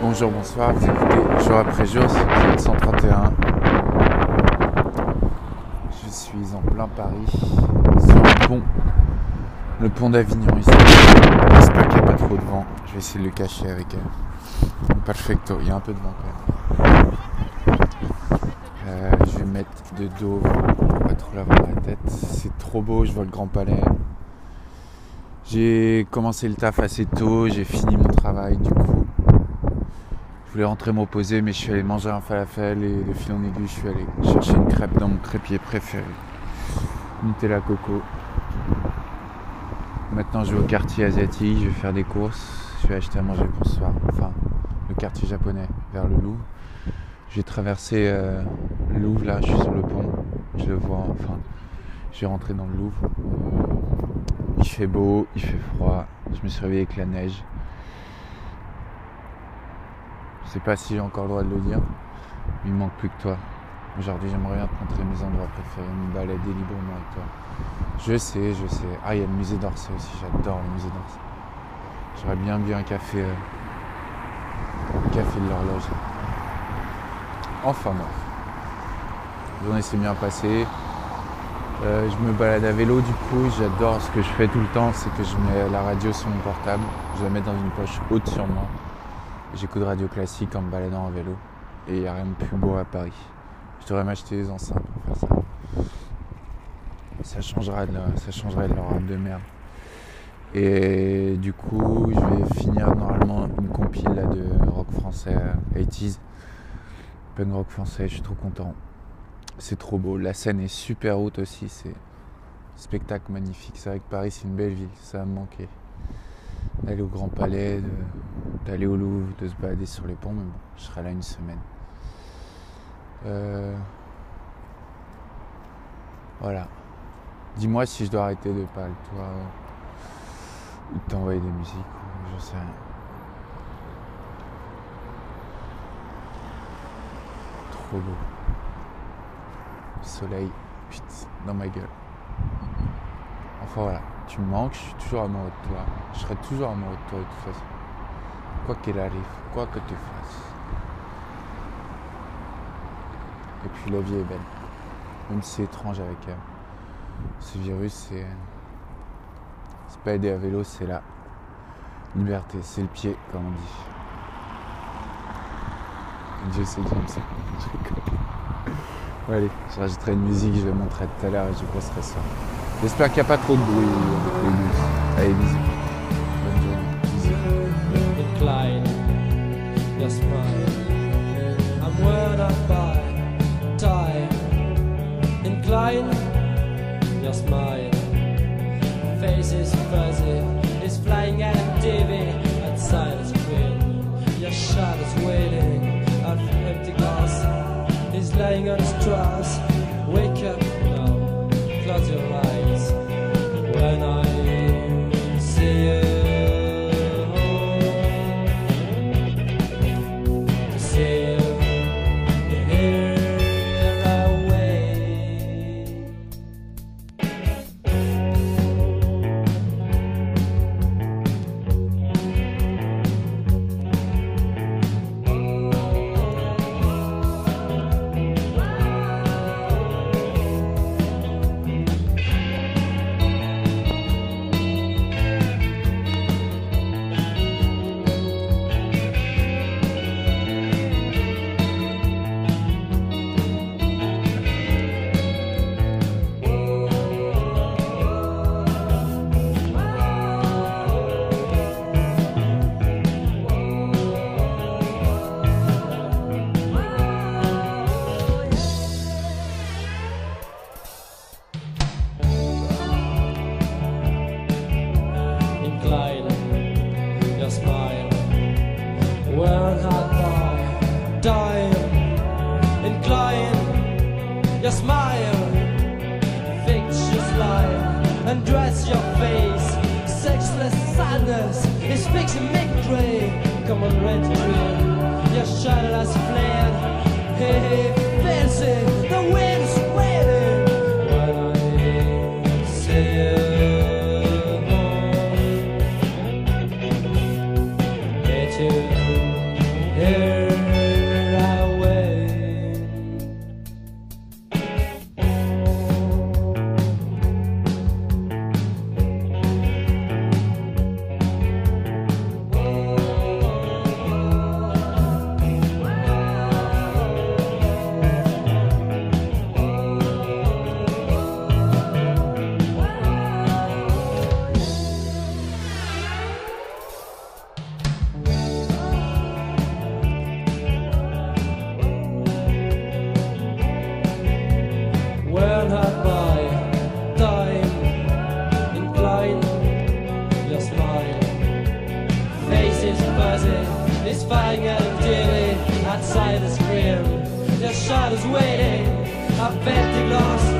bonjour, bonsoir. Vous écoutez jour après jour le 131. Je suis en plein Paris, sur le pont, le pont d'Avignon ici. J'espère qu'il n'y a pas trop de vent. Je vais essayer de le cacher avec un perfecto. Il y a un peu de vent quand même. Euh, je vais mettre de dos pour pas trop l'avoir la tête. C'est trop beau, je vois le Grand Palais. J'ai commencé le taf assez tôt, j'ai fini mon travail du coup. Je voulais rentrer me reposer mais je suis allé manger un falafel et de fil en aiguille je suis allé chercher une crêpe dans mon crêpier préféré. Nutella Coco. Maintenant je vais au quartier asiatique, je vais faire des courses, je vais acheter à manger pour ce soir. Enfin, le quartier japonais vers le Louvre. J'ai traversé euh, le Louvre là, je suis sur le pont, je le vois, enfin, je vais rentrer dans le Louvre. Il fait beau, il fait froid. Je me suis réveillé avec la neige. Je sais pas si j'ai encore le droit de le dire. Il me manque plus que toi. Aujourd'hui, j'aimerais bien te montrer mes endroits préférés, me balader librement avec toi. Je sais, je sais. Ah, il y a le musée d'Orsay aussi. J'adore le musée d'Orsay. J'aurais bien bu un café. Euh, café de l'horloge. Enfin, moi. La journée s'est bien passée. Euh, je me balade à vélo du coup, j'adore ce que je fais tout le temps, c'est que je mets la radio sur mon portable, je la mets dans une poche haute sur moi. J'écoute radio classique en me baladant à vélo. Et il n'y a rien de plus beau à Paris. Je devrais m'acheter des enceintes pour faire ça. Ça changerait de, ça changerait de leur rame de merde. Et du coup, je vais finir normalement une compile de rock français 80s. Punk rock français, je suis trop content. C'est trop beau. La scène est super haute aussi. C'est spectacle magnifique. C'est vrai que Paris, c'est une belle ville. Ça va me manquer. D'aller au Grand Palais, d'aller au Louvre, de se balader sur les ponts. Mais bon, je serai là une semaine. Euh, voilà. Dis-moi si je dois arrêter de parler toi ou de t'envoyer des musiques. Je sais rien. Trop beau soleil dans ma gueule. Enfin voilà, tu me manques, je suis toujours amoureux de toi. Je serai toujours amoureux de toi de toute façon. Quoi qu'il arrive, quoi que tu fasses. Et puis la vie est belle. Même si c'est étrange avec euh, ce virus, c'est. C'est pas aider à vélo, c'est la liberté, c'est le pied, comme on dit. Dieu sait j'aime ça. allez, je rajouterai une musique, je vais montrer tout à l'heure et je posterai ça. J'espère qu'il n'y a pas trop de bruit les bus. Allez, bisous. I'm worn out by time. Incline, your smile. Face is fuzzy, is flying at a undress your face. Sexless sadness is fixing me gray. Come on, red dream, your shadow has flared. Hey, hey, fancy. rising. He's fighting at him daily outside the screen. The shot is waiting. I've bent lost.